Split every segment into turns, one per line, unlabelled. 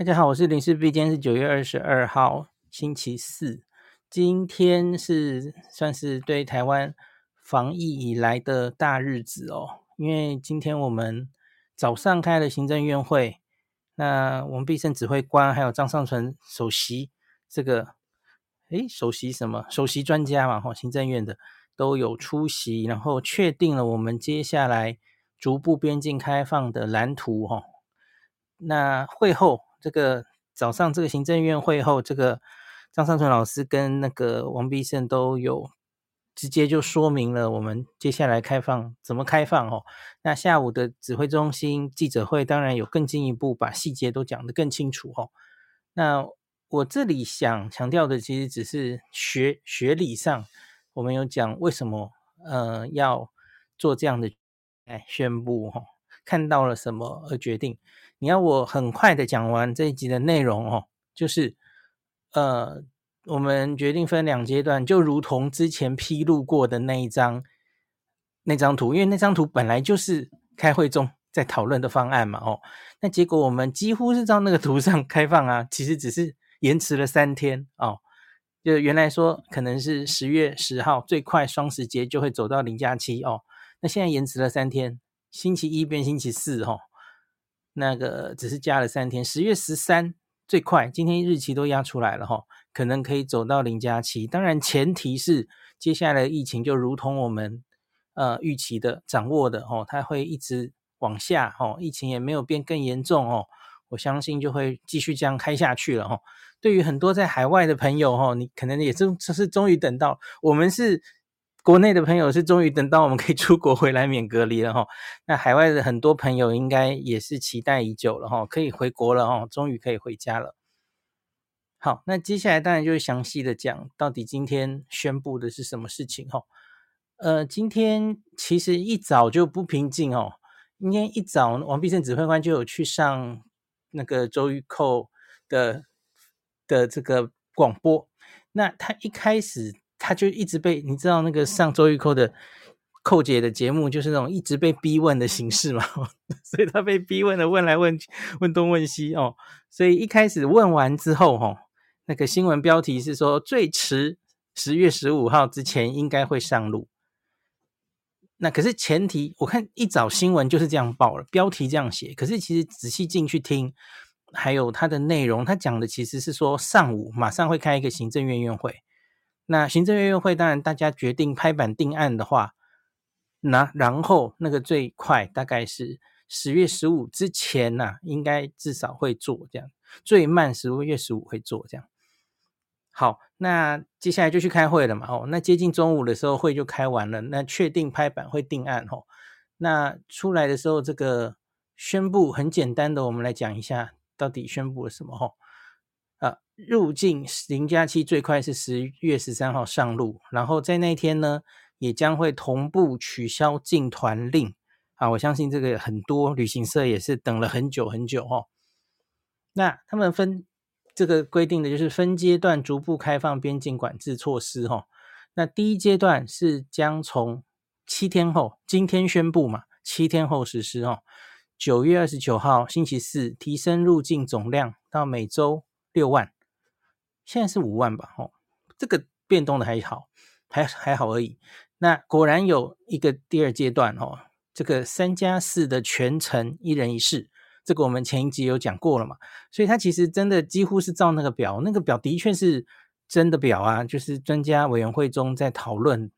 大家好，我是林氏璧，今天是九月二十二号，星期四。今天是算是对台湾防疫以来的大日子哦，因为今天我们早上开了行政院会，那王必胜指挥官还有张尚存首席这个，诶，首席什么？首席专家嘛，吼，行政院的都有出席，然后确定了我们接下来逐步边境开放的蓝图，吼。那会后。这个早上，这个行政院会后，这个张上淳老师跟那个王必胜都有直接就说明了我们接下来开放怎么开放哦。那下午的指挥中心记者会当然有更进一步把细节都讲得更清楚哦。那我这里想强调的，其实只是学学理上，我们有讲为什么呃要做这样的哎宣布哈、哦，看到了什么而决定。你要我很快的讲完这一集的内容哦，就是，呃，我们决定分两阶段，就如同之前披露过的那一张那张图，因为那张图本来就是开会中在讨论的方案嘛，哦，那结果我们几乎是照那个图上开放啊，其实只是延迟了三天哦，就原来说可能是十月十号最快双十节就会走到零加七哦，那现在延迟了三天，星期一变星期四哦。那个只是加了三天，十月十三最快，今天日期都压出来了哈，可能可以走到零加七。当然前提是接下来的疫情就如同我们呃预期的掌握的哦，它会一直往下哦，疫情也没有变更严重哦，我相信就会继续这样开下去了哈。对于很多在海外的朋友哈，你可能也是这是终于等到我们是。国内的朋友是终于等到我们可以出国回来免隔离了哈，那海外的很多朋友应该也是期待已久了哈，可以回国了哈，终于可以回家了。好，那接下来当然就是详细的讲，到底今天宣布的是什么事情哈？呃，今天其实一早就不平静哦，今天一早王必胜指挥官就有去上那个周玉蔻的的这个广播，那他一开始。他就一直被你知道那个上周玉蔻的扣姐的节目，就是那种一直被逼问的形式嘛，所以他被逼问的问来问去，问东问西哦。所以一开始问完之后，哈，那个新闻标题是说最迟十月十五号之前应该会上路。那可是前提，我看一早新闻就是这样报了，标题这样写。可是其实仔细进去听，还有它的内容，他讲的其实是说上午马上会开一个行政院院会。那行政院院会当然，大家决定拍板定案的话，那然后那个最快大概是十月十五之前呐、啊，应该至少会做这样，最慢十月十五会做这样。好，那接下来就去开会了嘛。哦，那接近中午的时候会就开完了，那确定拍板会定案哦。那出来的时候，这个宣布很简单的，我们来讲一下到底宣布了什么哦。入境零加七最快是十月十三号上路，然后在那天呢，也将会同步取消进团令。啊，我相信这个很多旅行社也是等了很久很久哦。那他们分这个规定的就是分阶段逐步开放边境管制措施哦。那第一阶段是将从七天后，今天宣布嘛，七天后实施哦。九月二十九号星期四提升入境总量到每周。六万，现在是五万吧？哦，这个变动的还好，还还好而已。那果然有一个第二阶段哦，这个三加四的全程一人一室，这个我们前一集有讲过了嘛。所以它其实真的几乎是照那个表，那个表的确是真的表啊，就是专家委员会中在讨论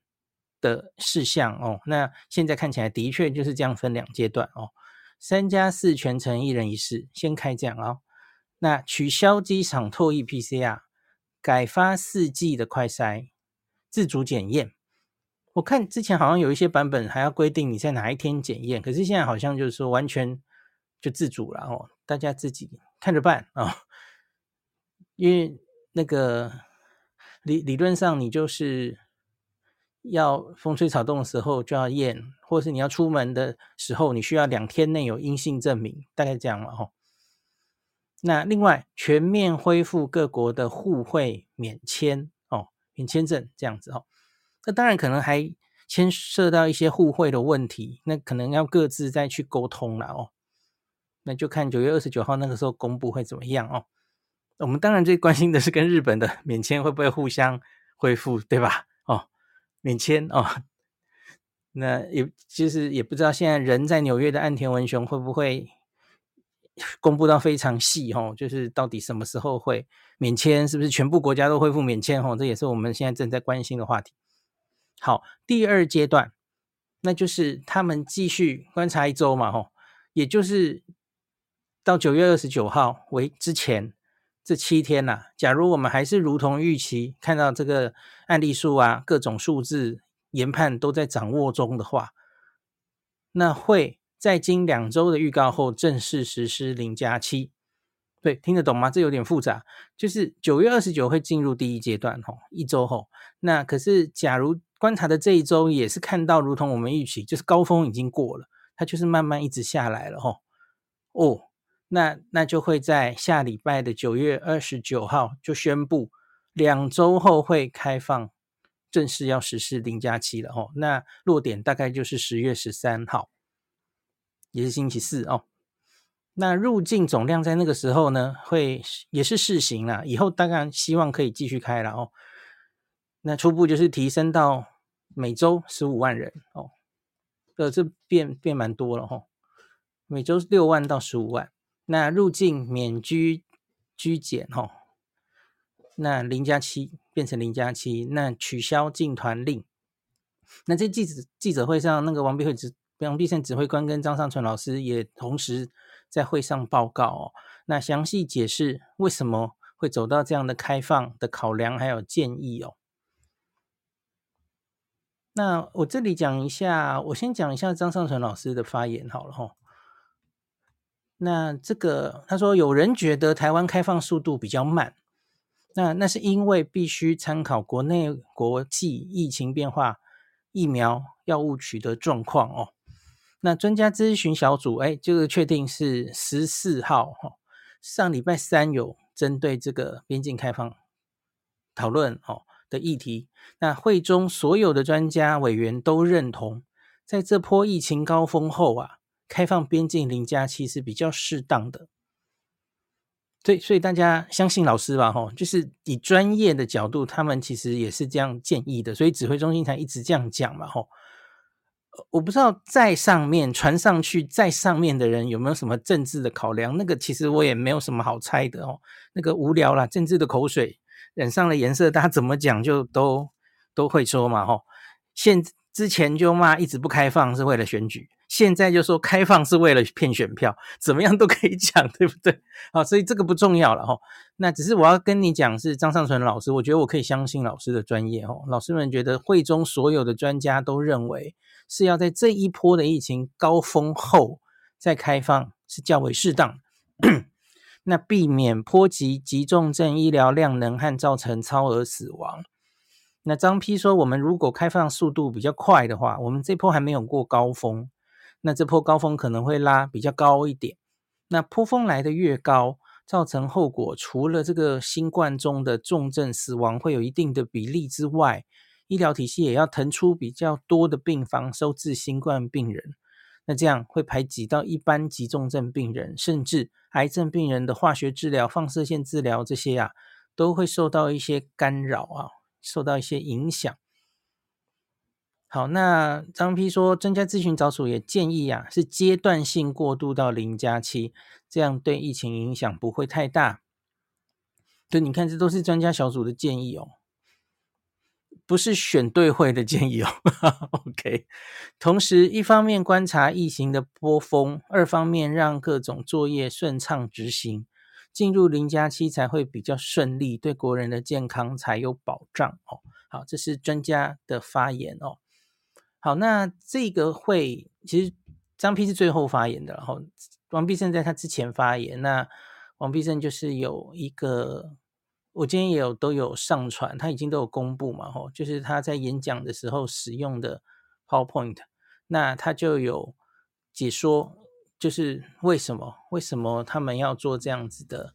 的事项哦。那现在看起来的确就是这样分两阶段哦，三加四全程一人一室，先开这样啊、哦。那取消机场唾液 PCR，改发四 G 的快筛，自主检验。我看之前好像有一些版本还要规定你在哪一天检验，可是现在好像就是说完全就自主了哦，大家自己看着办啊、哦。因为那个理理论上你就是要风吹草动的时候就要验，或是你要出门的时候你需要两天内有阴性证明，大概这样了哦。那另外，全面恢复各国的互惠免签哦，免签证这样子哦。那当然可能还牵涉到一些互惠的问题，那可能要各自再去沟通了哦。那就看九月二十九号那个时候公布会怎么样哦。我们当然最关心的是跟日本的免签会不会互相恢复，对吧？哦，免签哦，那也其实也不知道现在人在纽约的岸田文雄会不会 公布到非常细哦，就是到底什么时候会免签，是不是全部国家都恢复免签哦？这也是我们现在正在关心的话题。好，第二阶段，那就是他们继续观察一周嘛，吼，也就是到九月二十九号为之前这七天呐、啊。假如我们还是如同预期看到这个案例数啊，各种数字研判都在掌握中的话，那会在经两周的预告后正式实施零加七。对，听得懂吗？这有点复杂，就是九月二十九会进入第一阶段，吼，一周后。那可是假如观察的这一周也是看到，如同我们预期，就是高峰已经过了，它就是慢慢一直下来了吼。哦，那那就会在下礼拜的九月二十九号就宣布，两周后会开放，正式要实施零加七了吼。那落点大概就是十月十三号，也是星期四哦。那入境总量在那个时候呢，会也是试行啦，以后大概希望可以继续开了哦。那初步就是提升到。每周十五万人哦，呃，这变变蛮多了哈。每周六万到十五万，那入境免居居检哈，那零加七变成零加七，那取消进团令。那这记者记者会上，那个王必会指王必胜指挥官跟张尚淳老师也同时在会上报告哦，那详细解释为什么会走到这样的开放的考量还有建议哦。那我这里讲一下，我先讲一下张尚淳老师的发言好了哈。那这个他说，有人觉得台湾开放速度比较慢，那那是因为必须参考国内国际疫情变化、疫苗药物取得状况哦。那专家咨询小组，哎，就是确定是十四号哈，上礼拜三有针对这个边境开放讨论哦。的议题，那会中所有的专家委员都认同，在这波疫情高峰后啊，开放边境零加七是比较适当的。对，所以大家相信老师吧，吼，就是以专业的角度，他们其实也是这样建议的，所以指挥中心才一直这样讲嘛，吼。我不知道在上面传上去，在上面的人有没有什么政治的考量？那个其实我也没有什么好猜的哦，那个无聊啦，政治的口水。染上了颜色，大家怎么讲就都都会说嘛，吼。现之前就骂一直不开放是为了选举，现在就说开放是为了骗选票，怎么样都可以讲，对不对？好，所以这个不重要了，吼。那只是我要跟你讲，是张尚淳老师，我觉得我可以相信老师的专业，吼。老师们觉得会中所有的专家都认为是要在这一波的疫情高峰后再开放是较为适当。那避免波及急重症医疗量能和造成超额死亡。那张批说，我们如果开放速度比较快的话，我们这波还没有过高峰，那这波高峰可能会拉比较高一点。那波峰来的越高，造成后果除了这个新冠中的重症死亡会有一定的比例之外，医疗体系也要腾出比较多的病房收治新冠病人。那这样会排挤到一般急重症病人，甚至癌症病人的化学治疗、放射线治疗这些啊，都会受到一些干扰啊，受到一些影响。好，那张批说，专家咨询小组也建议啊，是阶段性过渡到零加七，这样对疫情影响不会太大。对，你看，这都是专家小组的建议哦。不是选对会的建议哦，OK。同时，一方面观察疫情的波峰，二方面让各种作业顺畅执行，进入零加七才会比较顺利，对国人的健康才有保障哦。好，这是专家的发言哦。好，那这个会其实张丕是最后发言的，然后王必胜在他之前发言。那王必胜就是有一个。我今天也有都有上传，他已经都有公布嘛，吼，就是他在演讲的时候使用的 PowerPoint，那他就有解说，就是为什么为什么他们要做这样子的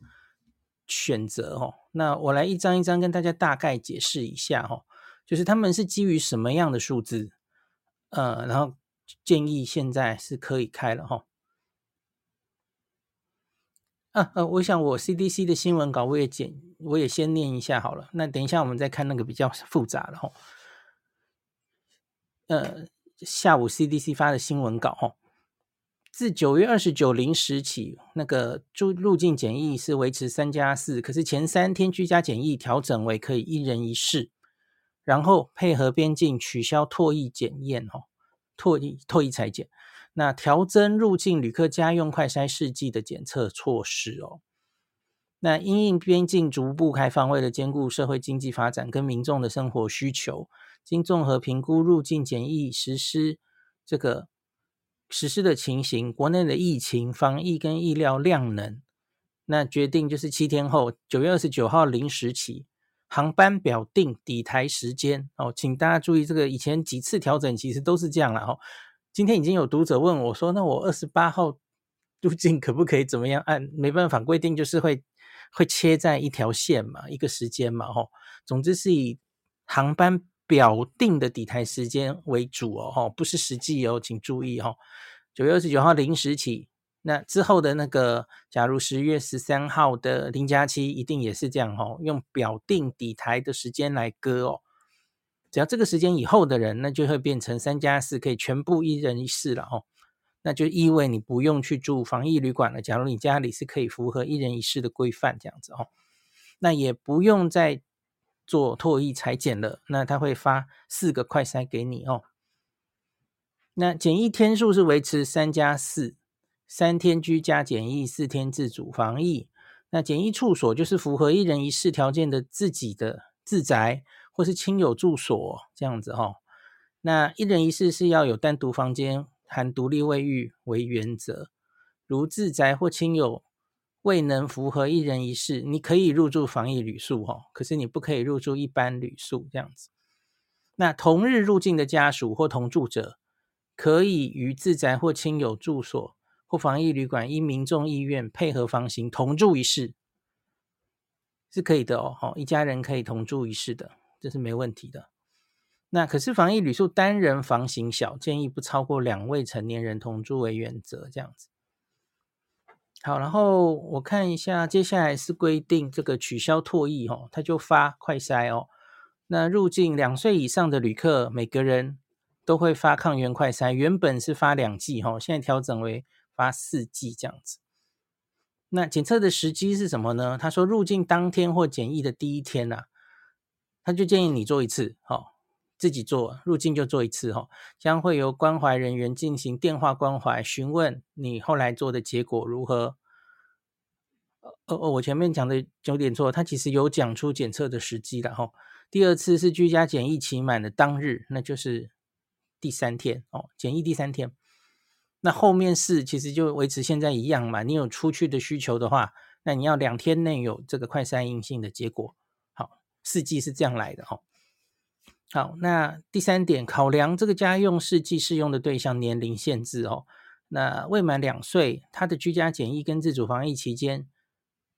选择，哦，那我来一张一张跟大家大概解释一下，哦，就是他们是基于什么样的数字，呃，然后建议现在是可以开了，吼。啊，我想我 CDC 的新闻稿我也简，我也先念一下好了。那等一下我们再看那个比较复杂的哈。呃，下午 CDC 发的新闻稿哈，自九月二十九零时起，那个入入境检疫是维持三加四，可是前三天居家检疫调整为可以一人一室，然后配合边境取消唾液检验哈，唾液唾液裁剪。那调增入境旅客家用快筛试剂的检测措施哦。那因应边境逐步开放，为了兼顾社会经济发展跟民众的生活需求，经综合评估入境检疫实施这个实施的情形、国内的疫情防疫跟医疗量能，那决定就是七天后九月二十九号零时起，航班表定抵台时间哦，请大家注意这个以前几次调整其实都是这样了哦。今天已经有读者问我说：“那我二十八号入境可不可以怎么样？”按没办法规定，就是会会切在一条线嘛，一个时间嘛，吼。总之是以航班表定的抵台时间为主哦，吼，不是实际哦，请注意哦。九月二十九号零时起，那之后的那个，假如十月十三号的零加七，一定也是这样哦，用表定抵台的时间来割哦。只要这个时间以后的人，那就会变成三加四，可以全部一人一室了哦。那就意味你不用去住防疫旅馆了。假如你家里是可以符合一人一室的规范这样子哦，那也不用再做唾液裁剪了。那他会发四个快筛给你哦。那检疫天数是维持三加四，三天居家检疫，四天自主防疫。那检疫处所就是符合一人一室条件的自己的自宅。或是亲友住所这样子哈，那一人一室是要有单独房间含独立卫浴为原则。如自宅或亲友未能符合一人一室，你可以入住防疫旅宿哈，可是你不可以入住一般旅宿这样子。那同日入境的家属或同住者，可以于自宅或亲友住所或防疫旅馆，依民众意愿配合房型同住一室，是可以的哦，一家人可以同住一室的。这是没问题的。那可是防疫旅宿单人房型小，建议不超过两位成年人同住为原则，这样子。好，然后我看一下，接下来是规定这个取消唾液哦，他就发快筛哦。那入境两岁以上的旅客，每个人都会发抗原快筛，原本是发两剂哈，现在调整为发四剂这样子。那检测的时机是什么呢？他说入境当天或检疫的第一天呐、啊。他就建议你做一次，哈，自己做入境就做一次，哈，将会由关怀人员进行电话关怀，询问你后来做的结果如何。呃呃，我前面讲的有点错，他其实有讲出检测的时机的，哈。第二次是居家检疫期满的当日，那就是第三天哦，检疫第三天。那后面是其实就维持现在一样嘛，你有出去的需求的话，那你要两天内有这个快筛阴性的结果。试剂是这样来的哈，好，那第三点，考量这个家用试剂适用的对象年龄限制哦，那未满两岁，他的居家检疫跟自主防疫期间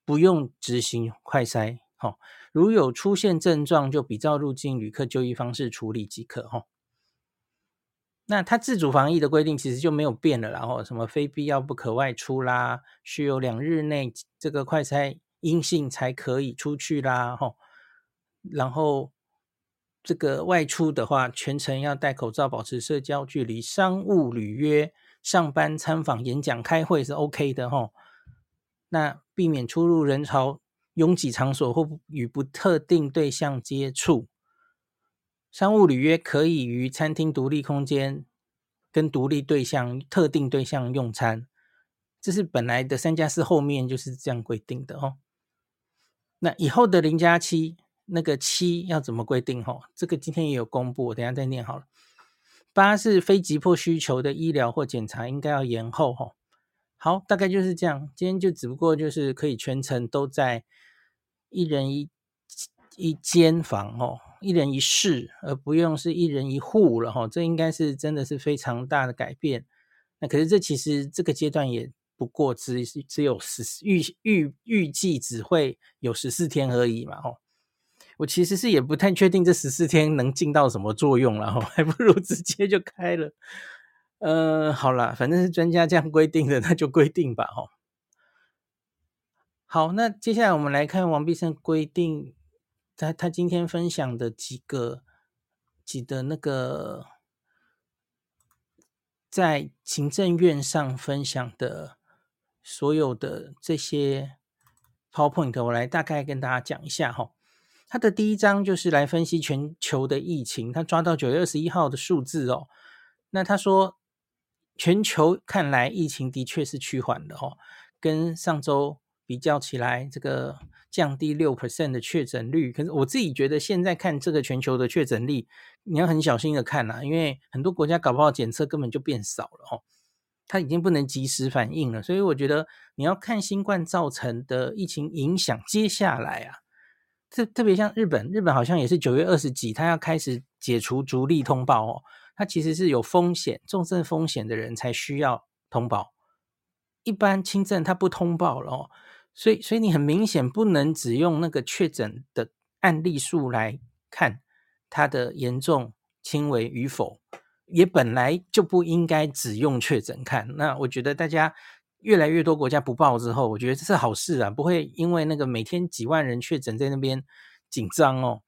不用执行快筛，哈，如有出现症状，就比照入境旅客就医方式处理即可哈。那他自主防疫的规定其实就没有变了，然后什么非必要不可外出啦，需有两日内这个快筛阴性才可以出去啦，哈。然后这个外出的话，全程要戴口罩，保持社交距离。商务履约、上班、参访、演讲、开会是 OK 的哈。那避免出入人潮拥挤场所或与不特定对象接触。商务履约可以于餐厅独立空间跟独立对象、特定对象用餐。这是本来的三加四后面就是这样规定的哦。那以后的零加七。那个七要怎么规定？吼，这个今天也有公布，我等下再念好了。八是非急迫需求的医疗或检查应该要延后，吼。好，大概就是这样。今天就只不过就是可以全程都在一人一一间房，吼，一人一室，而不用是一人一户了，吼。这应该是真的是非常大的改变。那可是这其实这个阶段也不过只只有十预预预计只会有十四天而已嘛，吼。我其实是也不太确定这十四天能尽到什么作用了，还不如直接就开了。呃，好啦，反正是专家这样规定的，那就规定吧，哈。好，那接下来我们来看王必胜规定他他今天分享的几个几的那个在行政院上分享的所有的这些 PowerPoint，我来大概跟大家讲一下哈。他的第一章就是来分析全球的疫情，他抓到九月二十一号的数字哦。那他说全球看来疫情的确是趋缓的哦，跟上周。比较起来，这个降低六 percent 的确诊率，可是我自己觉得现在看这个全球的确诊率，你要很小心的看呐、因为很多国家搞不好检测根本就变少了哦，它已经不能及时反应了，所以我觉得你要看新冠造成的疫情影响，接下来啊，特特别像日本，日本好像也是九月二十几，他要开始解除逐例通报哦，它其实是有风险、重症风险的人才需要通报，一般轻症他不通报了哦。所以，所以你很明显不能只用那个确诊的案例数来看它的严重轻微与否，也本来就不应该只用确诊看。那我觉得大家越来越多国家不报之后，我觉得这是好事啊，不会因为那个每天几万人确诊在那边紧张哦。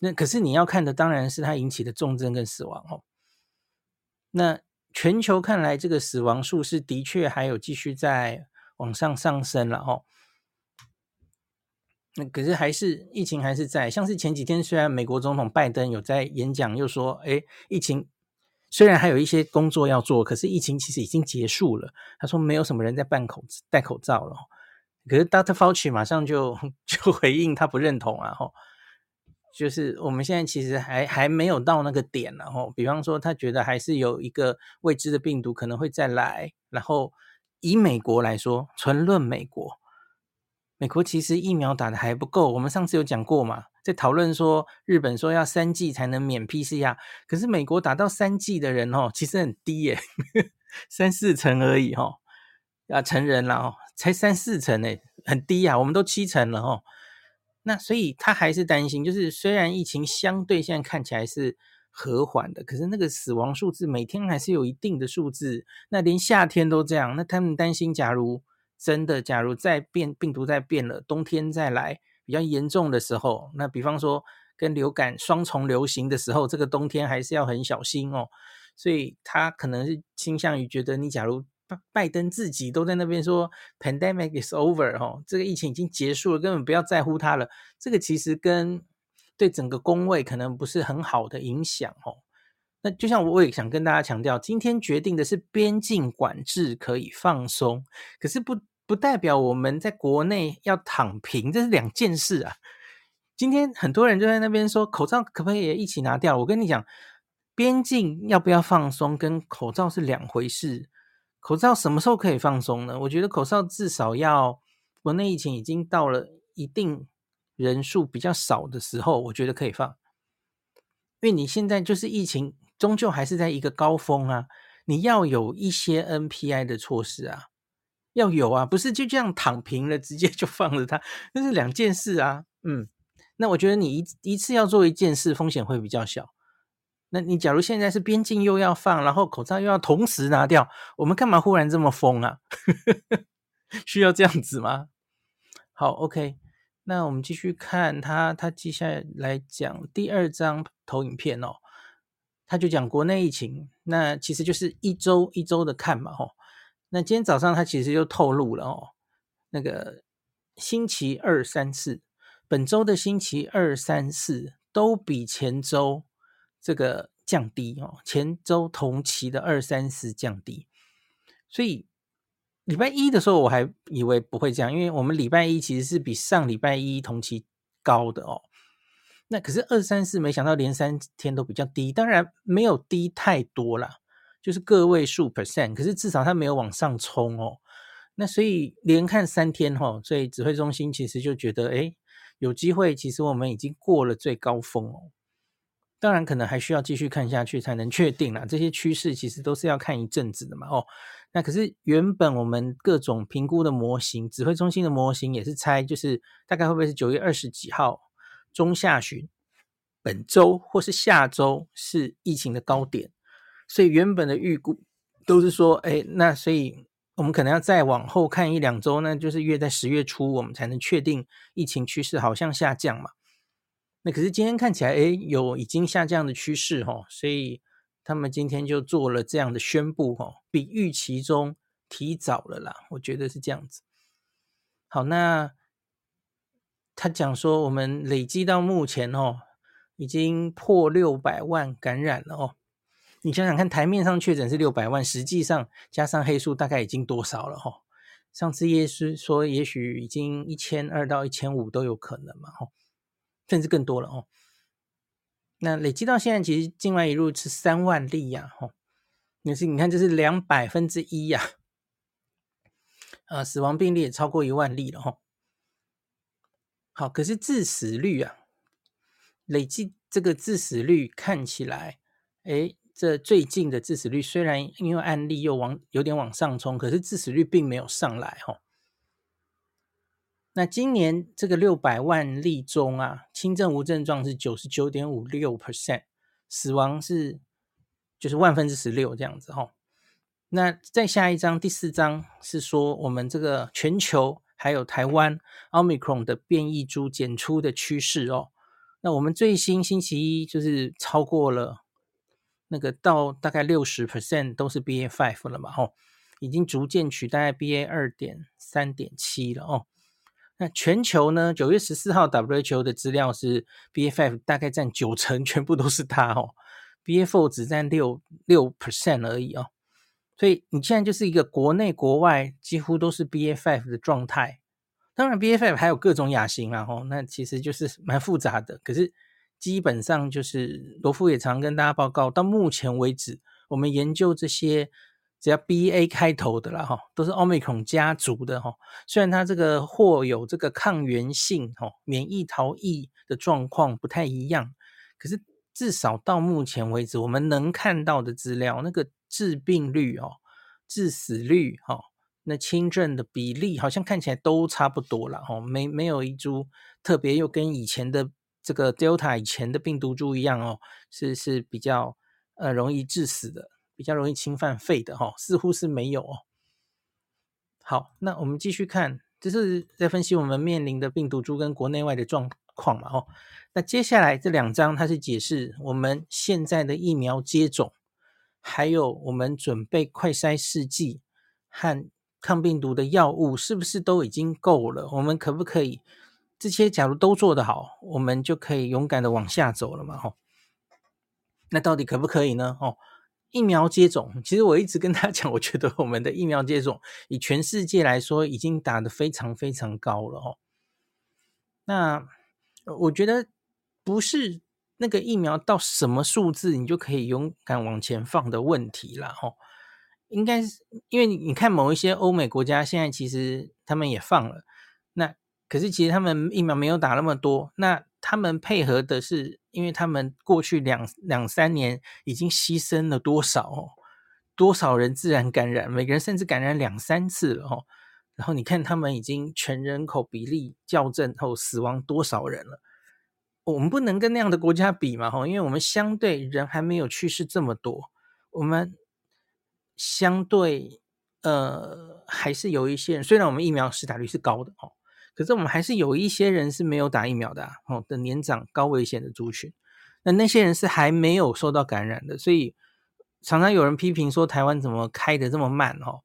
那可是你要看的当然是它引起的重症跟死亡哦。那全球看来，这个死亡数是的确还有继续在往上上升了哦。那可是还是疫情还是在，像是前几天虽然美国总统拜登有在演讲，又说，哎，疫情虽然还有一些工作要做，可是疫情其实已经结束了。他说没有什么人在办口戴口罩了。可是 Dr. Fauci 马上就 就回应他不认同啊，吼，就是我们现在其实还还没有到那个点，然后比方说他觉得还是有一个未知的病毒可能会再来，然后以美国来说，纯论美国。美国其实疫苗打的还不够，我们上次有讲过嘛，在讨论说日本说要三剂才能免 PCR，可是美国打到三剂的人哦，其实很低耶，三四成而已哦，啊成人了哦，才三四成诶，很低啊，我们都七成了哦，那所以他还是担心，就是虽然疫情相对现在看起来是和缓的，可是那个死亡数字每天还是有一定的数字，那连夏天都这样，那他们担心假如。真的，假如再变病毒再变了，冬天再来比较严重的时候，那比方说跟流感双重流行的时候，这个冬天还是要很小心哦。所以他可能是倾向于觉得，你假如拜拜登自己都在那边说 pandemic is over 哦，这个疫情已经结束了，根本不要在乎它了。这个其实跟对整个公卫可能不是很好的影响哦。那就像我也想跟大家强调，今天决定的是边境管制可以放松，可是不。不代表我们在国内要躺平，这是两件事啊。今天很多人就在那边说，口罩可不可以一起拿掉？我跟你讲，边境要不要放松，跟口罩是两回事。口罩什么时候可以放松呢？我觉得口罩至少要国内疫情已经到了一定人数比较少的时候，我觉得可以放。因为你现在就是疫情终究还是在一个高峰啊，你要有一些 NPI 的措施啊。要有啊，不是就这样躺平了，直接就放了它，那是两件事啊。嗯，那我觉得你一一次要做一件事，风险会比较小。那你假如现在是边境又要放，然后口罩又要同时拿掉，我们干嘛忽然这么疯啊？需要这样子吗？好，OK，那我们继续看他，他接下来讲第二张投影片哦，他就讲国内疫情，那其实就是一周一周的看嘛，吼。那今天早上他其实就透露了哦，那个星期二、三、四，本周的星期二、三、四都比前周这个降低哦，前周同期的二、三、四降低，所以礼拜一的时候我还以为不会这样，因为我们礼拜一其实是比上礼拜一同期高的哦。那可是二、三、四没想到连三天都比较低，当然没有低太多啦。就是个位数 percent，可是至少它没有往上冲哦。那所以连看三天哈、哦，所以指挥中心其实就觉得，诶，有机会，其实我们已经过了最高峰哦。当然，可能还需要继续看下去才能确定啦。这些趋势其实都是要看一阵子的嘛哦。那可是原本我们各种评估的模型，指挥中心的模型也是猜，就是大概会不会是九月二十几号中下旬，本周或是下周是疫情的高点。所以原本的预估都是说，哎，那所以我们可能要再往后看一两周，那就是约在十月初，我们才能确定疫情趋势好像下降嘛。那可是今天看起来，哎，有已经下降的趋势哈，所以他们今天就做了这样的宣布哈，比预期中提早了啦，我觉得是这样子。好，那他讲说，我们累积到目前哦，已经破六百万感染了哦。你想想看，台面上确诊是六百万，实际上加上黑数，大概已经多少了哈？上次叶师说，也许已经一千二到一千五都有可能嘛，哈，甚至更多了哦。那累积到现在，其实境外移入是三万例呀，哈，也是你看，这是两百分之一呀，啊，死亡病例也超过一万例了，哈。好，可是致死率啊，累计这个致死率看起来，哎。这最近的致死率虽然因为案例又往有点往上冲，可是致死率并没有上来哈、那今年这个六百万例中啊，轻症无症状是九十九点五六 percent，死亡是就是万分之十六这样子哈、那再下一张第四张是说我们这个全球还有台湾 Omicron 的变异株检出的趋势哦。那我们最新星期一就是超过了。那个到大概六十 percent 都是 BA five 了嘛，哦，已经逐渐取代 BA 二点三点七了哦。那全球呢？九月十四号 WHO 的资料是 BA five 大概占九成，全部都是它哦。BA four 只占六六 percent 而已哦。所以你现在就是一个国内国外几乎都是 BA five 的状态。当然，B F F 还有各种亚型啊，吼，那其实就是蛮复杂的。可是。基本上就是罗富也常跟大家报告，到目前为止，我们研究这些只要 BA 开头的啦，哈，都是 Omicron 家族的哈。虽然它这个或有这个抗原性，哈，免疫逃逸的状况不太一样，可是至少到目前为止，我们能看到的资料，那个致病率哦、致死率哈，那轻症的比例好像看起来都差不多了，哈，没没有一株特别又跟以前的。这个 Delta 以前的病毒株一样哦，是是比较呃容易致死的，比较容易侵犯肺的哈、哦，似乎是没有哦。好，那我们继续看，这是在分析我们面临的病毒株跟国内外的状况嘛哦。那接下来这两章它是解释我们现在的疫苗接种，还有我们准备快筛试剂和抗病毒的药物是不是都已经够了？我们可不可以？这些假如都做得好，我们就可以勇敢的往下走了嘛，吼。那到底可不可以呢？哦，疫苗接种，其实我一直跟他 讲，我觉得我们的疫苗接种以全世界来说，已经打得非常非常高了，哦。那我觉得不是那个疫苗到什么数字，你就可以勇敢往前放的问题了，吼。应该是因为你看某一些欧美国家，现在其实他们也放了，那。可是其实他们疫苗没有打那么多，那他们配合的是，因为他们过去两两三年已经牺牲了多少哦，多少人自然感染，每个人甚至感染两三次了哦。然后你看他们已经全人口比例校正后死亡多少人了，我们不能跟那样的国家比嘛吼，因为我们相对人还没有去世这么多，我们相对呃还是有一些人，虽然我们疫苗施打率是高的哦。可是我们还是有一些人是没有打疫苗的，啊，哦的年长高危险的族群，那那些人是还没有受到感染的，所以常常有人批评说台湾怎么开的这么慢哦，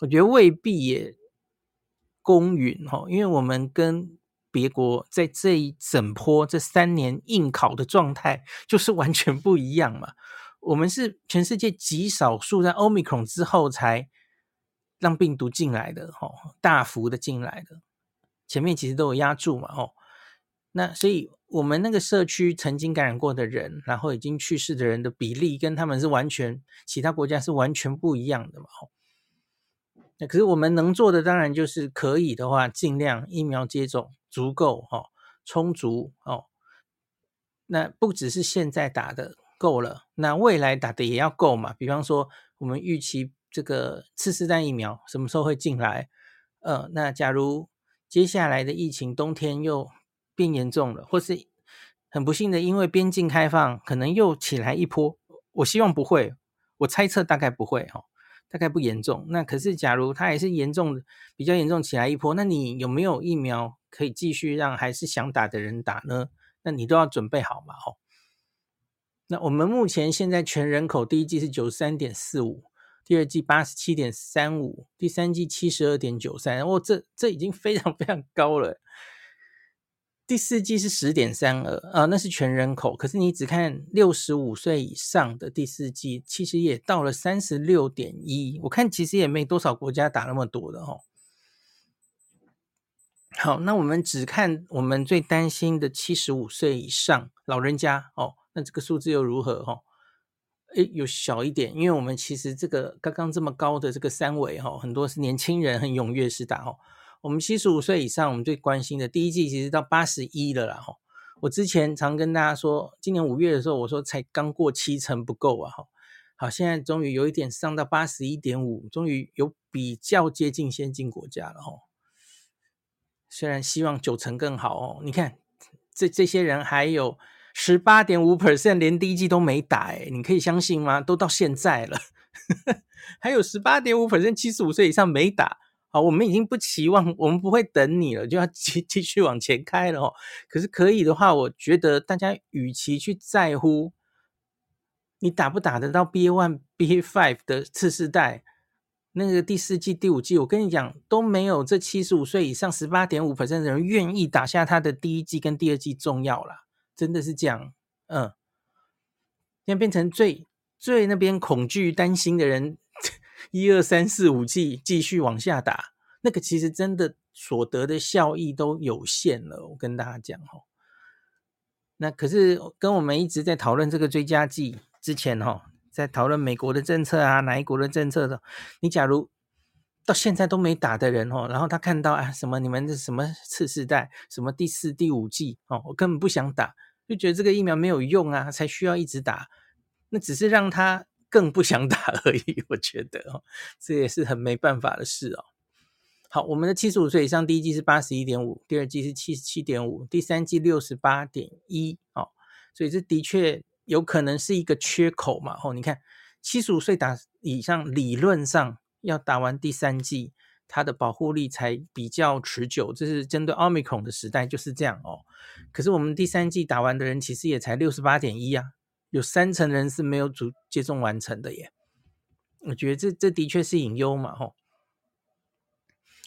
我觉得未必也公允哦，因为我们跟别国在这一整波这三年应考的状态就是完全不一样嘛，我们是全世界极少数在 Omicron 之后才让病毒进来的哦，大幅的进来的。前面其实都有压住嘛，哦，那所以我们那个社区曾经感染过的人，然后已经去世的人的比例，跟他们是完全其他国家是完全不一样的嘛，哦，那可是我们能做的当然就是可以的话，尽量疫苗接种足够，哦，充足，哦，那不只是现在打的够了，那未来打的也要够嘛。比方说，我们预期这个次世代疫苗什么时候会进来？呃，那假如接下来的疫情，冬天又变严重了，或是很不幸的，因为边境开放，可能又起来一波。我希望不会，我猜测大概不会哈。大概不严重。那可是假如它还是严重，比较严重起来一波，那你有没有疫苗可以继续让还是想打的人打呢？那你都要准备好嘛，吼。那我们目前现在全人口第一季是九十三点四五，第二季八十七点三五，第三季七十二点九三，哦，这这已经非常 非常高了。第四季是十点三二啊，那是全人口。可是你只看六十五岁以上的第四季，其实也到了三十六点一。我看其实也没多少国家打那么多的哦。好，那我们只看我们最担心的七十五岁以上老人家哦。那这个数字又如何？哈，诶，有小一点，因为我们其实这个刚刚这么高的这个三围哈，很多是年轻人很踊跃是打哈。我们七十五岁以上，我们最关心的第一季其实到八十一了啦哈。我之前常跟大家说，今年五月的时候，我说才刚过七成不够啊哈。好，现在终于有一点上到八十一点五，终于有比较接近先进国家了哈。虽然希望九成更好哦，你看这这些人还有。十八点五 percent 连第一季都没打，诶，你可以相信吗？都到现在了，还有十八点五 percent 七十五岁以上没打。好，我们已经不期望，我们不会等你了，就要继继续往前开了哦。可是可以的话，我觉得大家与其去在乎你打不打得到 B one、B Five 的次世代，那个第四季、第五季，我跟你讲都没有这七十五岁以上十八点五 percent 的人愿意打下他的第一季跟第二季重要啦。真的是这样，嗯，现在变成最最那边恐惧担心的人，一二三四五 G 继续往下打，那个其实真的所得的效益都有限了。我跟大家讲哈，那可是跟我们一直在讨论这个追加剂之前哈，在讨论美国的政策啊，哪一国的政策的，你假如到现在都没打的人哦，然后他看到啊什么你们的什么次世代，什么第四、第五季哦，我根本不想打。就觉得这个疫苗没有用啊，才需要一直打，那只是让他更不想打而已。我觉得哦，这也是很没办法的事哦。好，我们的七十五岁以上第一季是八十一点五，第二季是七十七点五，第三季六十八点一。哦，所以这的确有可能是一个缺口嘛。哦，你看七十五岁打以上，理论上要打完第三剂。它的保护力才比较持久，这是针对奥密克戎的时代就是这样哦。可是我们第三剂打完的人其实也才六十八点一啊，有三成人是没有主接种完成的耶。我觉得这这的确是隐忧嘛，吼。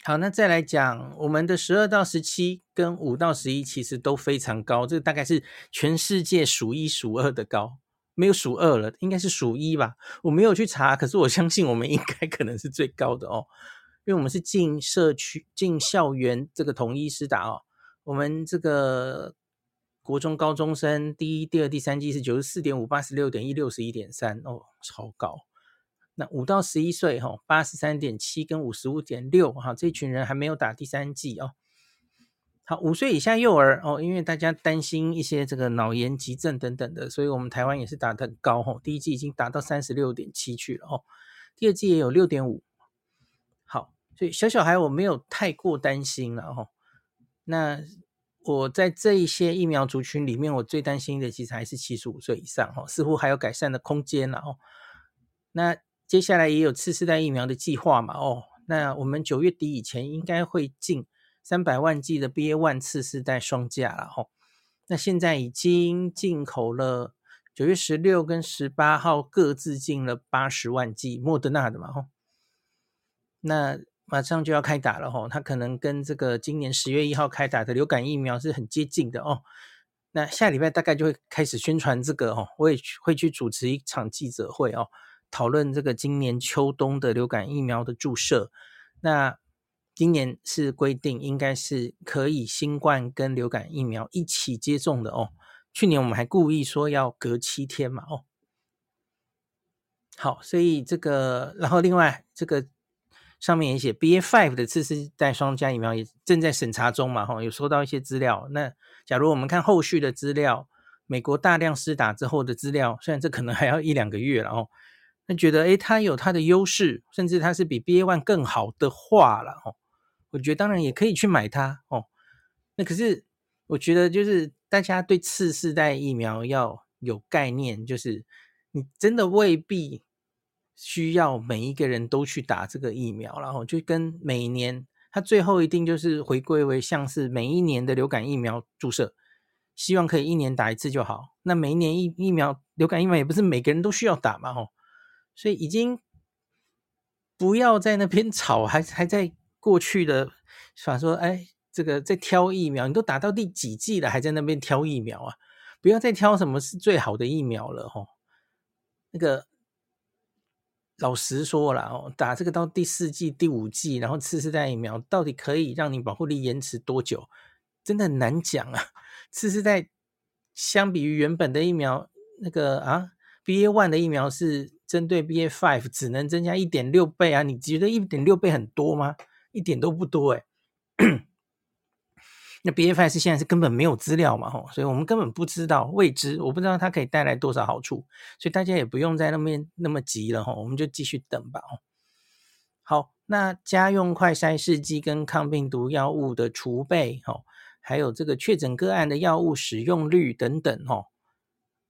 好，那再来讲我们的十二到十七跟五到十一其实都非常高，这大概是全世界数一数二的高，没有数二了，应该是数一吧。我没有去查，可是我相信我们应该可能是最高的哦。因为我们是进社区、进校园这个统一施打哦，我们这个国中高中生第一、第二、第三季是九十四点五、八十六点一、六十一点三哦，超高。那五到十一岁哈，八十三点七跟五十五点六哈，这群人还没有打第三季哦。好，五岁以下幼儿哦，因为大家担心一些这个脑炎急症等等的，所以我们台湾也是打得很高哦。第一季已经达到三十六点七去了哦，第二季也有六点五。好所以小小孩我没有太过担心了哦。那我在这一些疫苗族群里面，我最担心的其实还是七十五岁以上哈，似乎还有改善的空间了哦。那接下来也有次世代疫苗的计划嘛哦。那我们九月底以前应该会进三百万剂的 BA one 次世代双价了哈。那现在已经进口了九月十六跟十八号各自进了八十万剂莫德纳的嘛哈。那马上就要开打了吼，它可能跟这个今年十月一号开打的流感疫苗是很接近的哦。那下礼拜大概就会开始宣传这个哦，我也会去主持一场记者会哦，讨论这个今年秋冬的流感疫苗的注射。那今年是规定应该是可以新冠跟流感疫苗一起接种的哦。去年我们还故意说要隔七天嘛哦。好，所以这个，然后另外这个。上面也写 B A five 的次世代双价疫苗也正在审查中嘛，哈，有收到一些资料。那假如我们看后续的资料，美国大量施打之后的资料，虽然这可能还要一两个月了哦，那觉得诶它有它的优势，甚至它是比 B A one 更好的话了哦，我觉得当然也可以去买它哦。那可是我觉得就是大家对次世代疫苗要有概念，就是你真的未必。需要每一个人都去打这个疫苗，然后就跟每年它最后一定就是回归为像是每一年的流感疫苗注射，希望可以一年打一次就好。那每一年疫疫苗流感疫苗也不是每个人都需要打嘛，吼，所以已经不要在那边 吵，还还在过去的想说，哎，这个在挑疫苗，你都打到第几季了，还在那边挑疫苗啊？不要再挑什么是最好的疫苗了，吼，那个。老实说了哦，打这个到第四季、第五季，然后次世代疫苗到底可以让你保护力延迟多久？真的很难讲啊。次世代相比于原本的疫苗，那个啊，BA one 的疫苗是针对 BA five，只能增加一点六倍啊。你觉得一点六倍很多吗？一点都不多诶、那 B F S 现在是根本没有资料嘛，吼，所以我们根本不知道未知，我不知道它可以带来多少好处，所以大家也不用在那边那么急了，吼，我们就继续等吧，哦。好，那家用快筛试剂跟抗病毒药物的储备，吼，还有这个确诊个案的药物使用率等等，吼，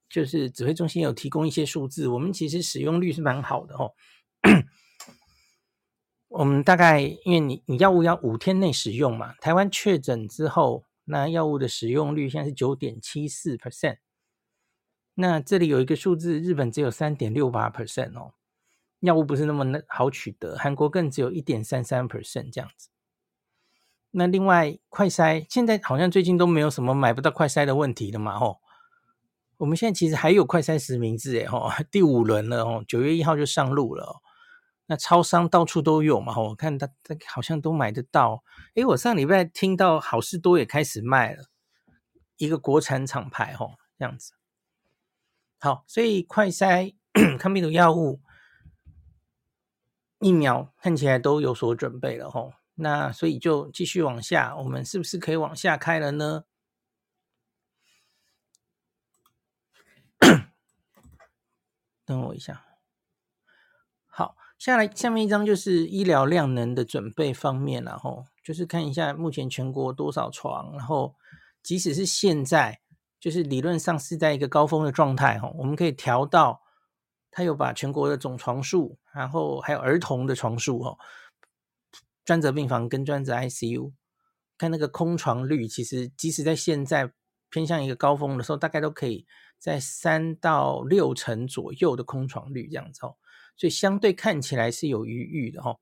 就是指挥中心有提供一些数字，我们其实使用率是蛮好的，吼。我们大概因为你你药物要五天内使用嘛，台湾确诊之后，那药物的使用率现在是九点七四 percent。那这里有一个数字，日本只有三点六八 percent 哦，药物不是那么好取得，韩国更只有一点三三 percent 这样子。那另外快筛现在好像最近都没有什么买不到快筛的问题了嘛，吼。我们现在其实还有快筛实名制诶，吼，第五轮了哦，九月一号就上路了。那超商到处都有嘛，我看他他好像都买得到。诶，我上礼拜听到好事多也开始卖了，一个国产厂牌吼，这样子。好，所以快筛、抗病毒药物、疫苗看起来都有所准备了吼。那所以就继续往下，我们是不是可以往下开了呢？等我一下。下来，下面一张就是医疗量能的准备方面，然后就是看一下目前全国多少床，然后即使是现在，就是理论上是在一个高峰的状态，哈，我们可以调到，他有把全国的总床数，然后还有儿童的床数，哈，专责病房跟专责 ICU，看那个空床率，其实即使在现在偏向一个高峰的时候，大概都可以在三到六成左右的空床率这样子，哦。所以相对看起来是有余裕的哈，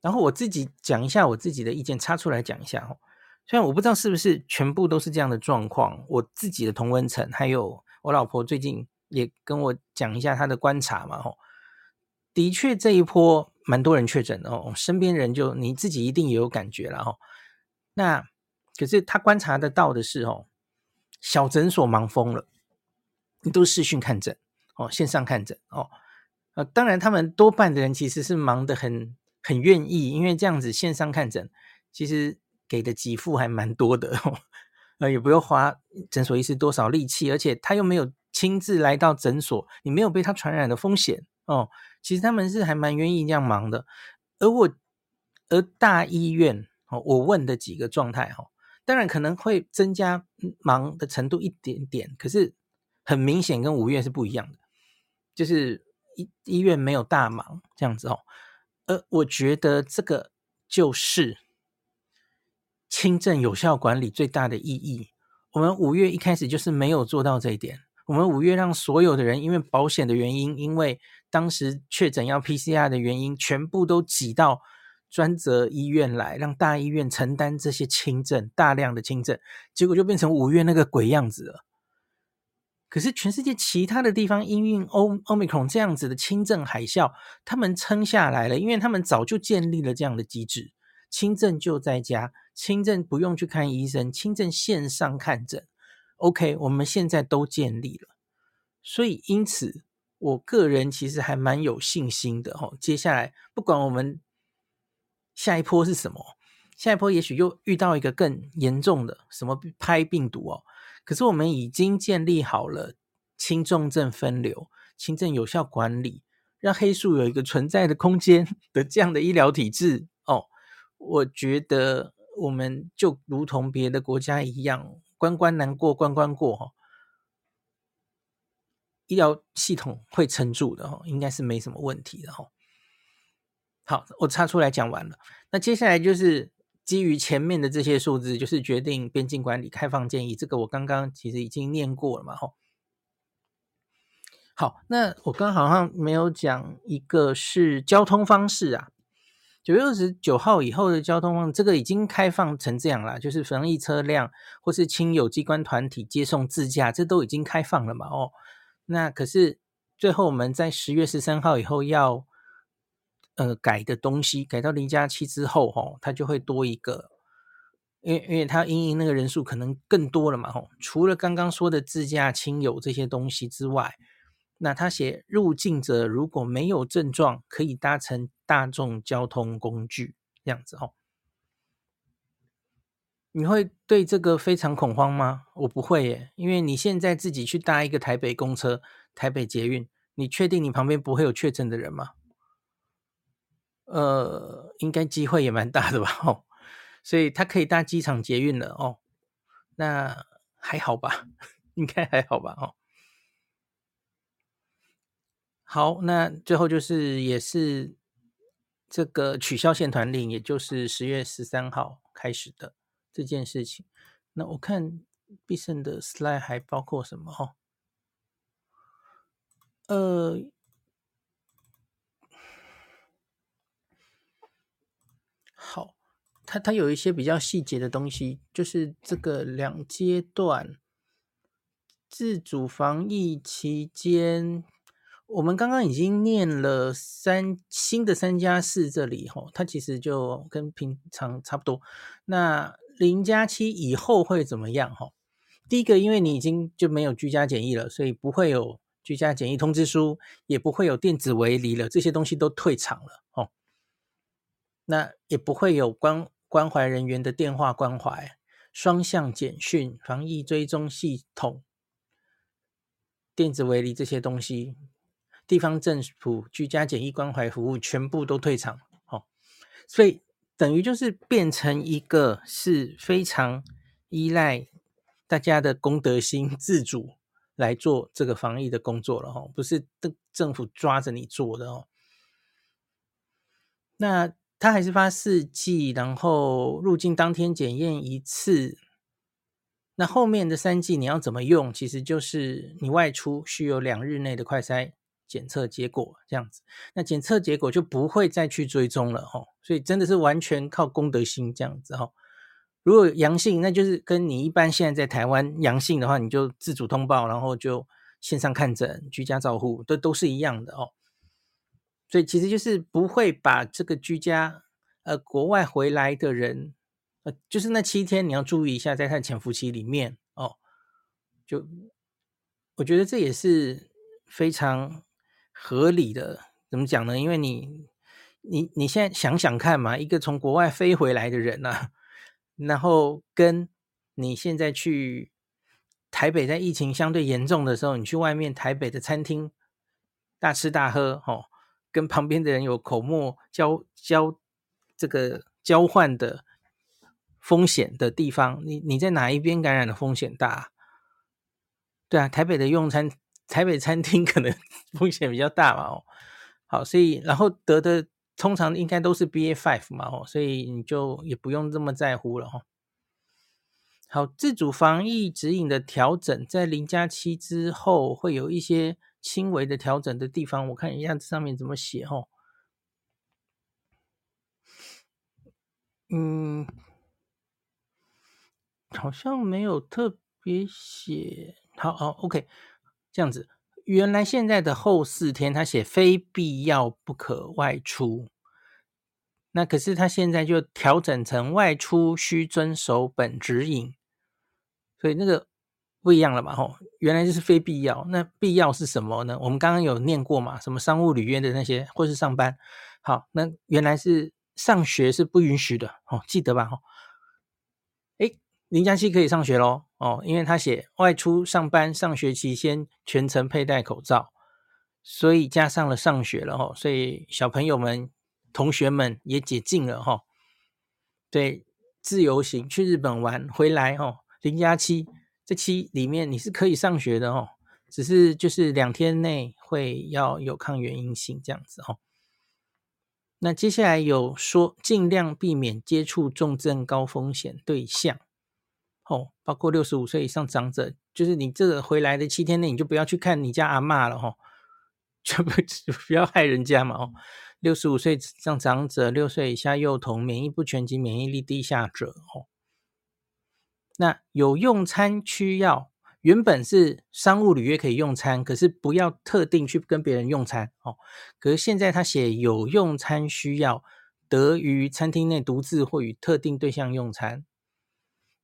然后我自己讲一下我自己的意见，插出来讲一下哈。虽然我不知道是不是全部都是这样的状况，我自己的同温层还有我老婆最近也跟我讲一下她的观察嘛哈。的确这一波蛮多人确诊的哦，身边人就你自己一定也有感觉了哈。那可是他观察得到的是哦，小诊所忙疯了，你都视讯看诊。哦，线上看诊哦，呃，当然他们多半的人其实是忙得很很愿意，因为这样子线上看诊，其实给的给付还蛮多的哦，呃，也不用花诊所医师多少力气，而且他又没有亲自来到诊所，你没有被他传染的风险哦，其实他们是还蛮愿意这样忙的。而我，而大医院哦，我问的几个状态哈，当然可能会增加忙的程度一点点，可是很明显跟五月是不一样的。就是医医院没有大忙这样子哦，呃，我觉得这个就是轻症有效管理最大的意义。我们五月一开始就是没有做到这一点。我们五月让所有的人因为保险的原因，因为当时确诊要 PCR 的原因，全部都挤到专责医院来，让大医院承担这些轻症，大量的轻症，结果就变成五月那个鬼样子了。可是全世界其他的地方因应欧欧米克这样子的轻症海啸，他们撑下来了，因为他们早就建立了这样的机制，轻症就在家，轻症不用去看医生，轻症线上看诊。OK，我们现在都建立了，所以因此我个人其实还蛮有信心的哈。接下来不管我们下一波是什么，下一波也许又遇到一个更严重的什么拍病毒哦。可是我们已经建立好了轻重症分流、轻症有效管理，让黑数有一个存在的空间 的这样的医疗体制哦。我觉得我们就如同别的国家一样，关关难过关关过哈。医疗系统会撑住的哦，应该是没什么问题的哦。好，我插出来讲完了。那接下来就是基于前面的这些数字，就是决定边境管理开放建议。这个我刚刚其实已经念过了嘛，吼。好，那我刚好像没有讲一个是交通方式啊。九月二十九号以后的交通方式，这个已经开放成这样了，就是防疫车辆或是亲友机关团体接送自驾，这都已经开放了嘛，哦。那可是最后我们在十月十三号以后要。呃，改的东西改到零加七之后，吼，它就会多一个，因为因为它因应那个人数可能更多了嘛，吼。除了刚刚说的自驾亲友这些东西之外，那他写入境者如果没有症状，可以搭乘大众交通工具，这样子，吼。你会对这个非常恐慌吗？我不会耶，因为你现在自己去搭一个台北公车、台北捷运，你确定你旁边不会有确诊的人吗？呃，应该机会也蛮大的吧？哦，所以他可以搭机场捷运了哦。那还好吧？应该还好吧？哦，好，那最后就是也是这个取消限团令，也就是十月十三号开始的这件事情。那我看必胜的 slide 还包括什么？哦，呃。好，它它有一些比较细节的东西，就是这个两阶段自主防疫期间，我们刚刚已经念了三新的三加四，这里吼，它其实就跟平常差不多。那零加七以后会怎么样？吼，第一个，因为你已经就没有居家检疫了，所以不会有居家检疫通知书，也不会有电子围篱了，这些东西都退场了，吼。那也不会有关关怀人员的电话关怀、双向简讯、防疫追踪系统、电子围篱这些东西，地方政府居家检疫关怀服务全部都退场，哦，所以等于就是变成一个是非常依赖大家的公德心自主来做这个防疫的工作了，哦，不是政政府抓着你做的哦，那。他还是发四剂，然后入境当天检验一次。那后面的三剂你要怎么用？其实就是你外出需有两日内的快筛检测结果这样子。那检测结果就不会再去追踪了哦。所以真的是完全靠公德心这样子哦。如果阳性，那就是跟你一般现在在台湾阳性的话，你就自主通报，然后就线上看诊、居家照护，都都是一样的哦。所以其实就是不会把这个居家呃国外回来的人，呃就是那七天你要注意一下，在他潜伏期里面哦，就我觉得这也是非常合理的。怎么讲呢？因为你你你现在想想看嘛，一个从国外飞回来的人呐、啊，然后跟你现在去台北，在疫情相对严重的时候，你去外面台北的餐厅大吃大喝哦。跟旁边的人有口沫交交这个交换的风险的地方，你你在哪一边感染的风险大？对啊，台北的用餐，台北餐厅可能 风险比较大嘛。哦，好，所以然后得的通常应该都是 BA five 嘛。哦，所以你就也不用这么在乎了。哈，好，自主防疫指引的调整，在零加七之后会有一些。轻微的调整的地方，我看一下这上面怎么写哦。嗯，好像没有特别写。好，好，OK，这样子。原来现在的后四天，他写非必要不可外出。那可是他现在就调整成外出需遵守本指引。所以那个。不一样了嘛，吼，原来就是非必要，那必要是什么呢？我们刚刚有念过嘛，什么商务履约的那些，或是上班，好，那原来是上学是不允许的，哦，记得吧，吼，诶，零加七可以上学喽，哦，因为他写外出上班上学期间全程佩戴口罩，所以加上了上学了，吼，所以小朋友们、同学们也解禁了，吼，对，自由行去日本玩回来，吼，零加七。这期里面你是可以上学的哦，只是就是两天内会要有抗原阴性这样子哦。那接下来有说尽量避免接触重症高风险对象，哦，包括六十五岁以上长者，就是你这个回来的七天内，你就不要去看你家阿嬷了、哦，就不不要害人家嘛哦。六十五岁以上长者、六岁以下幼童、免疫不全及免疫力低下者哦。那有用餐需要。原本是商务履约可以用餐，可是不要特定去跟别人用餐哦。可是现在他写有用餐需要，得于餐厅内独自或与特定对象用餐。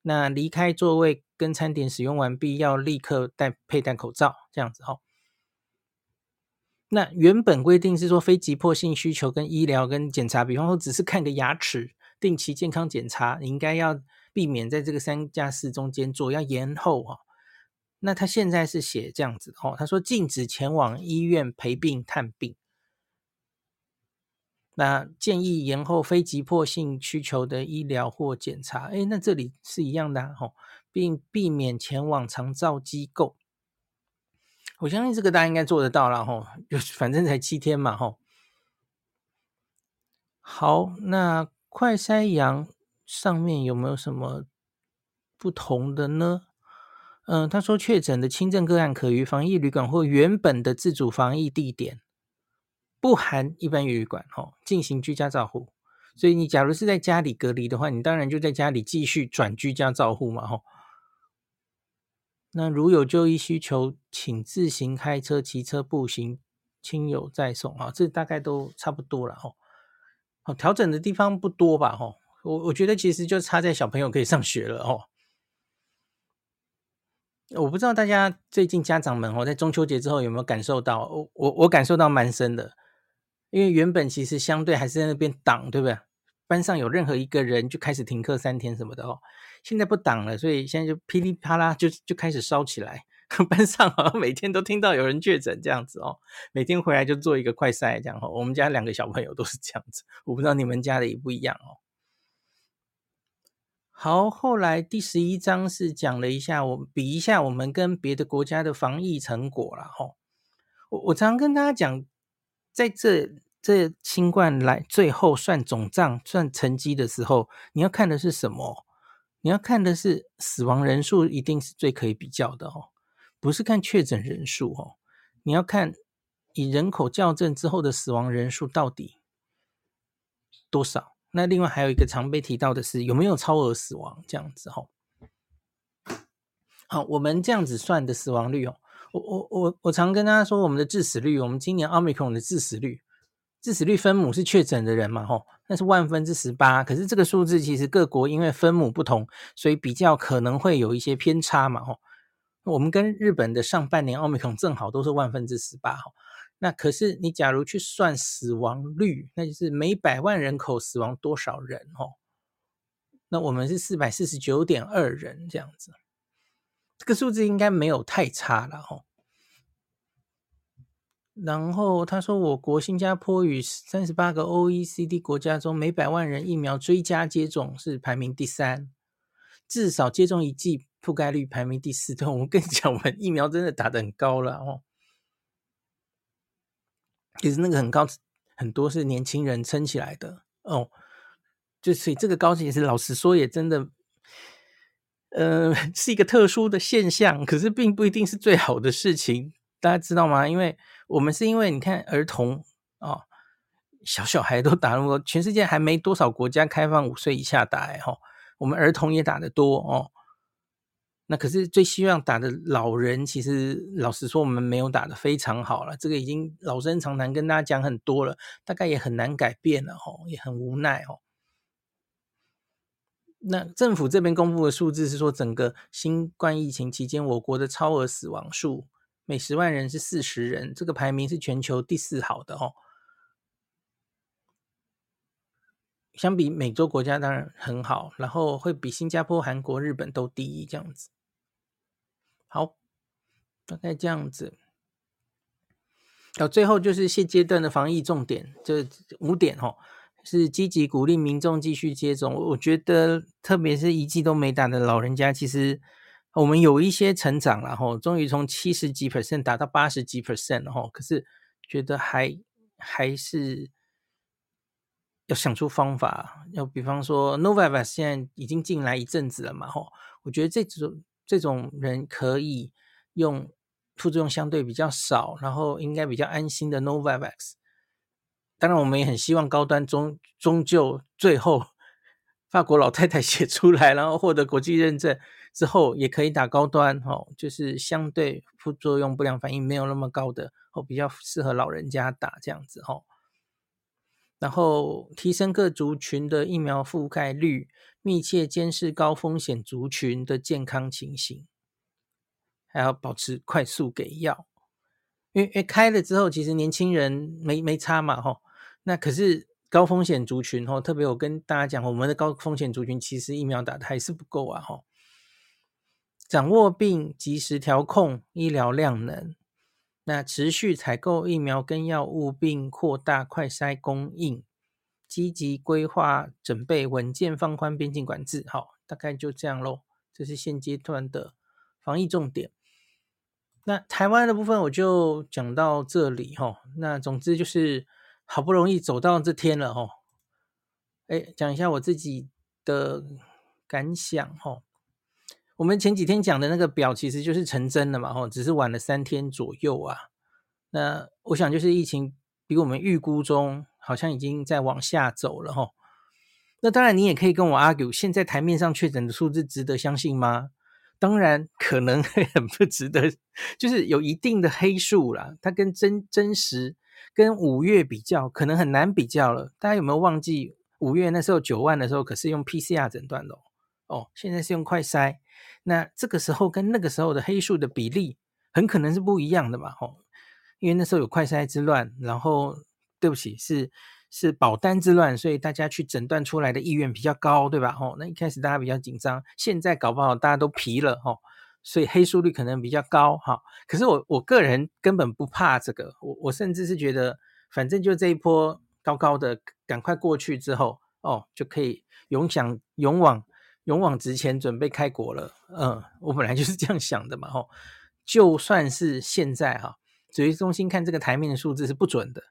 那离开座位跟餐点使用完毕，要立刻戴佩戴口罩，这样子哦。那原本规定是说非急迫性需求跟医疗跟检查，比方说只是看个牙齿，定期健康检查，你应该要避免在这个三加四中间做，要延后哈。那他现在是写这样子哦，他说禁止前往医院陪病探病，那建议延后非急迫性需求的医疗或检查。哎，那这里是一样的哦，并避免前往长照机构。我相信这个大家应该做得到了吼，就 反正才七天嘛吼。好，那快筛阳上面有没有什么不同的呢？嗯，他说确诊的轻症个案可于防疫旅馆或原本的自主防疫地点，不含一般旅馆，哦，进行居家照护。所以你假如是在家里隔离的话，你当然就在家里继续转居家照护嘛，吼。那如有就医需求，请自行开车、骑车、步行，亲友再送啊，这大概都差不多了，吼。好，调整的地方不多吧，吼。我我觉得其实就差在小朋友可以上学了，哦。我不知道大家最近家长们哦，在中秋节之后有没有感受到？我我我感受到蛮深的，因为原本其实相对还是在那边挡，对不对？班上有任何一个人就开始停课三天什么的哦，现在不挡了，所以现在就噼里啪啦就就开始烧起来。班上好像每天都听到有人确诊这样子哦，每天回来就做一个快筛这样哦。我们家两个小朋友都是这样子，我不知道你们家的也不一样哦。好，后来第十一章是讲了一下，我比一下我们跟别的国家的防疫成果了哈。我我常常跟大家讲，在这这新冠来最后算总账、算成绩的时候，你要看的是什么？你要看的是死亡人数，一定是最可以比较的哦，不是看确诊人数哦。你要看以人口校正之后的死亡人数到底多少。那另外还有一个常被提到的是有没有超额死亡这样子哈？好，我们这样子算的死亡率哦，我我我我常跟大家说，我们的致死率，我们今年奥密克戎的致死率，致死率分母是确诊的人嘛吼，那是万分之十八，可是这个数字其实各国因为分母不同，所以比较可能会有一些偏差嘛吼。我们跟日本的上半年奥密克戎正好都是万分之十八哈。那可是你假如去算死亡率，那就是每百万人口死亡多少人哦？那我们是四百四十九点二人这样子，这个数字应该没有太差了哦。然后他说，我国新加坡与三十八个 OECD 国家中，每百万人疫苗追加接种是排名第三，至少接种一剂覆盖率排名第四。对，我们跟你讲，我们疫苗真的打得很高了哦。其实那个很高，很多是年轻人撑起来的哦。就所以这个高值，也是老实说也真的，呃，是一个特殊的现象。可是并不一定是最好的事情，大家知道吗？因为我们是因为你看儿童哦，小小孩都打那么多，全世界还没多少国家开放五岁以下打哎哈，我们儿童也打得多哦。那可是最希望打的老人，其实老实说，我们没有打得非常好了。这个已经老生常谈，跟大家讲很多了，大概也很难改变了吼，也很无奈哦。那政府这边公布的数字是说，整个新冠疫情期间，我国的超额死亡数每十万人是四十人，这个排名是全球第四好的哦。相比美洲国家当然很好，然后会比新加坡、韩国、日本都第一这样子。大概这样子。好，最后就是现阶段的防疫重点，这五点哦，是积极鼓励民众继续接种。我觉得，特别是一剂都没打的老人家，其实我们有一些成长了吼，终于从七十几 percent 达到八十几 percent 了吼，可是觉得还还是要想出方法，要比方说 Novavax 现在已经进来一阵子了嘛吼，我觉得这种这种人可以用副作用相对比较少，然后应该比较安心的 Novavax。当然，我们也很希望高端终终究最后法国老太太 写出来，然后获得国际认证。之后也可以打高端哦，就是相对副作用不良反应没有那么高的哦，比较适合老人家打这样子哦。然后提升各族群的疫苗覆盖率，密切监视高风险族群的健康情形，还要保持快速给药。因为因为开了之后，其实年轻人没没差嘛吼。那可是高风险族群吼，特别我跟大家讲，我们的高风险族群其实疫苗打的还是不够啊吼。掌握并及时调控医疗量能，那持续采购疫苗跟药物，并扩大快筛供应，积极规划准备，稳健放宽边境管制。好，大概就这样喽。这是现阶段的防疫重点。那台湾的部分我就讲到这里哈。那总之就是好不容易走到这天了哈。哎，讲一下我自己的感想哈。我们前几天讲的那个表其实就是成真了嘛，吼，只是晚了三天左右啊。那我想就是疫情比我们预估中好像已经在往下走了，吼。那当然你也可以跟我 argue，现在台面上确诊的数字值得相信吗？当然可能会 很不值得，就是有一定的黑数啦。它跟真真实跟五月比较，可能很难比较了。大家有没有忘记五月那时候九万的时候，可是用 PCR 诊断的哦，哦，现在是用快筛。那这个时候跟那个时候的黑数的比例很可能是不一样的嘛，吼，因为那时候有快筛之乱，然后对不起，是是保单之乱，所以大家去诊断出来的意愿比较高，对吧？吼，那一开始大家比较紧张，现在搞不好大家都疲了，吼，所以黑数率可能比较高，哈。可是我我个人根本不怕这个，我我甚至是觉得，反正就这一波高高的，赶快过去之后，哦，就可以勇想勇往。勇往直前，准备开国了。嗯，我本来就是这样想的嘛。吼，就算是现在哈，指挥中心看这个台面的数字是不准的。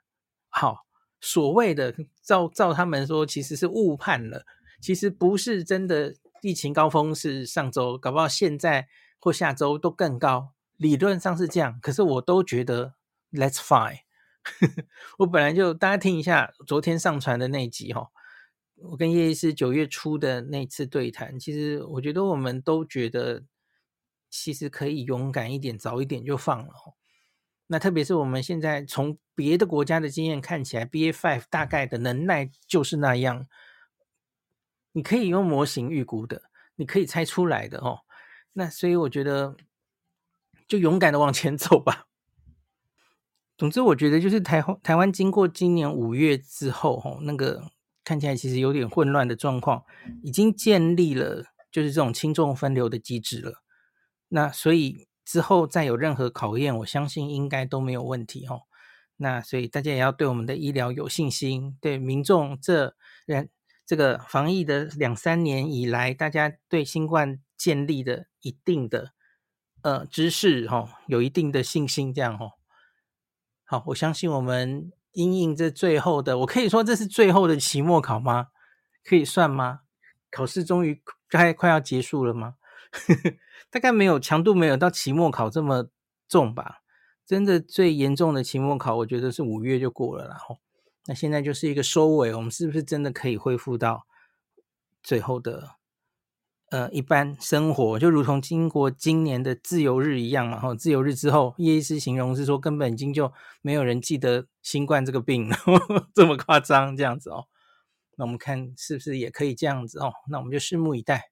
好，所谓的照照他们说，其实是误判了。其实不是真的疫情高峰是上周，搞不好现在或下周都更高。理论上是这样，可是我都觉得 Let's fine。我本来就大家听一下昨天上传的那集哈。我跟叶医师九月初的那次对谈，其实我觉得我们都觉得，其实可以勇敢一点，早一点就放了。那特别是我们现在从别的国家的经验看起来，B A Five 大概的能耐就是那样，你可以用模型预估的，你可以猜出来的哦。那所以我觉得，就勇敢的往前走吧。总之，我觉得就是台湾台湾经过今年五月之后，吼那个。看起来其实有点混乱的状况，已经建立了就是这种轻重分流的机制了。那所以之后再有任何考验，我相信应该都没有问题哦。那所以大家也要对我们的医疗有信心，对民众这人这个防疫的两三年以来，大家对新冠建立的一定的呃知识哈，有一定的信心，这样哦。好，我相信我们。因应这最后的，我可以说这是最后的期末考吗？可以算吗？考试终于快快要结束了吗？大概没有强度没有到期末考这么重吧。真的最严重的期末考，我觉得是五月就过了，然后那现在就是一个收尾，我们是不是真的可以恢复到最后的？呃，一般生活就如同经过今年的自由日一样嘛，哈，自由日之后，叶医师形容是说根本已经就没有人记得新冠这个病了，这么夸张这样子哦。那我们看是不是也可以这样子哦？那我们就拭目以待。